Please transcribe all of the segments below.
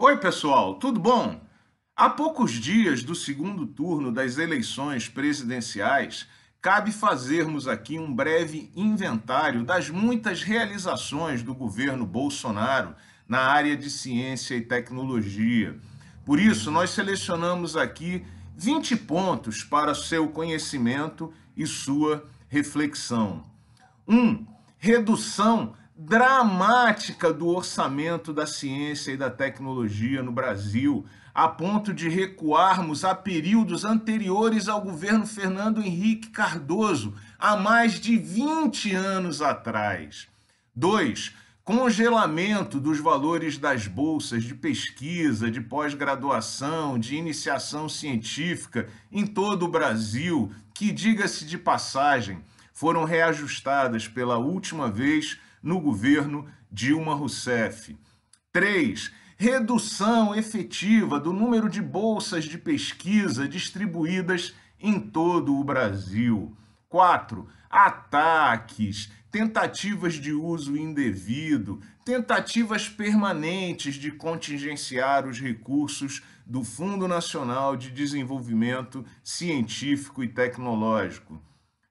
Oi, pessoal, tudo bom? Há poucos dias do segundo turno das eleições presidenciais, cabe fazermos aqui um breve inventário das muitas realizações do governo Bolsonaro na área de ciência e tecnologia. Por isso, nós selecionamos aqui 20 pontos para seu conhecimento e sua reflexão. 1. Um, redução dramática do orçamento da ciência e da tecnologia no Brasil, a ponto de recuarmos a períodos anteriores ao governo Fernando Henrique Cardoso, há mais de 20 anos atrás. 2. Congelamento dos valores das bolsas de pesquisa, de pós-graduação, de iniciação científica em todo o Brasil, que, diga-se de passagem, foram reajustadas pela última vez no governo Dilma Rousseff. 3. Redução efetiva do número de bolsas de pesquisa distribuídas em todo o Brasil. 4. Ataques, tentativas de uso indevido, tentativas permanentes de contingenciar os recursos do Fundo Nacional de Desenvolvimento Científico e Tecnológico.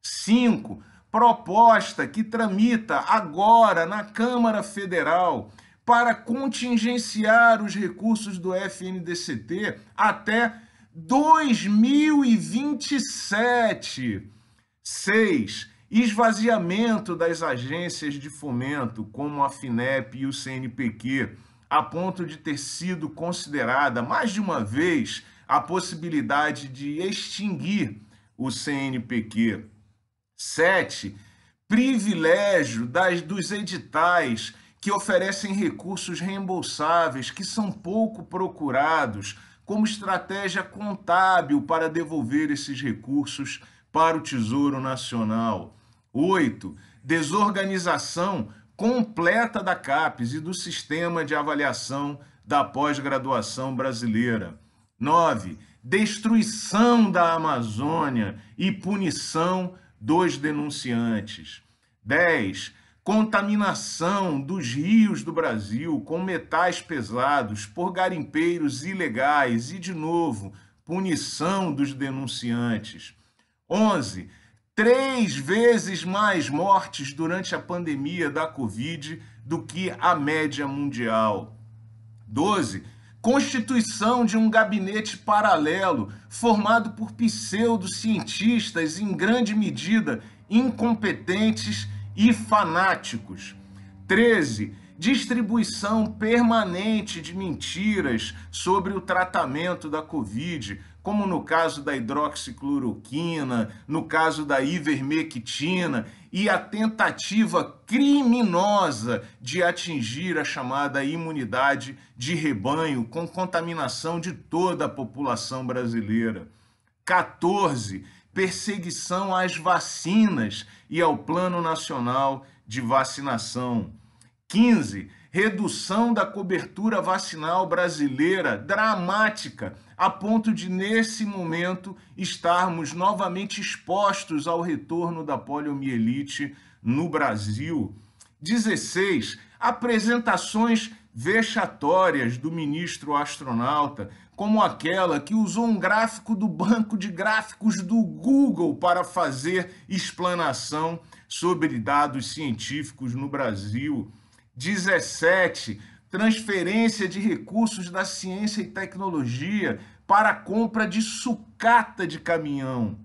5 proposta que tramita agora na Câmara Federal para contingenciar os recursos do FNDCT até 2027. 6. Esvaziamento das agências de fomento, como a FINEP e o CNPq, a ponto de ter sido considerada mais de uma vez a possibilidade de extinguir o CNPq. Sete, privilégio das, dos editais que oferecem recursos reembolsáveis que são pouco procurados como estratégia contábil para devolver esses recursos para o Tesouro Nacional. Oito, desorganização completa da CAPES e do sistema de avaliação da pós-graduação brasileira. 9. Destruição da Amazônia e punição dos denunciantes. 10. Contaminação dos rios do Brasil com metais pesados por garimpeiros ilegais e, de novo, punição dos denunciantes. 11. Três vezes mais mortes durante a pandemia da Covid do que a média mundial. 12 constituição de um gabinete paralelo formado por pseudocientistas em grande medida incompetentes e fanáticos. 13. Distribuição permanente de mentiras sobre o tratamento da Covid, como no caso da hidroxicloroquina, no caso da ivermectina e a tentativa criminosa de atingir a chamada imunidade de rebanho com contaminação de toda a população brasileira. 14. Perseguição às vacinas e ao Plano Nacional de Vacinação. 15 redução da cobertura vacinal brasileira dramática, a ponto de, nesse momento, estarmos novamente expostos ao retorno da poliomielite no Brasil. 16. Apresentações vexatórias do ministro astronauta, como aquela que usou um gráfico do banco de gráficos do Google para fazer explanação sobre dados científicos no Brasil. 17. Transferência de recursos da ciência e tecnologia para a compra de sucata de caminhão.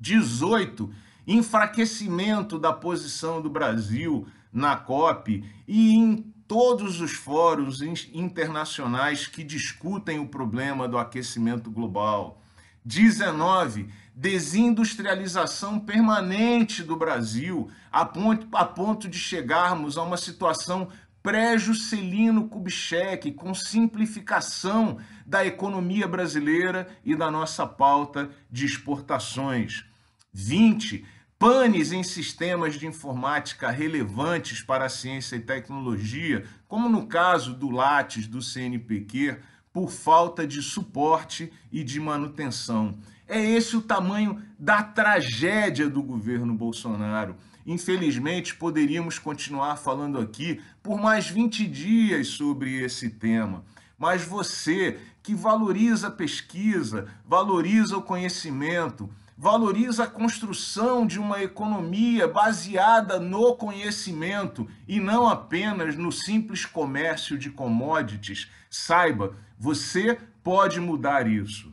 18. Enfraquecimento da posição do Brasil na COP e em todos os fóruns internacionais que discutem o problema do aquecimento global. 19. Desindustrialização permanente do Brasil, a ponto, a ponto de chegarmos a uma situação pré-Juscelino Kubitschek, com simplificação da economia brasileira e da nossa pauta de exportações. 20. Panes em sistemas de informática relevantes para a ciência e tecnologia, como no caso do Lattes do CNPq, por falta de suporte e de manutenção. É esse o tamanho da tragédia do governo Bolsonaro. Infelizmente, poderíamos continuar falando aqui por mais 20 dias sobre esse tema. Mas você que valoriza a pesquisa, valoriza o conhecimento, valoriza a construção de uma economia baseada no conhecimento e não apenas no simples comércio de commodities, saiba, você pode mudar isso.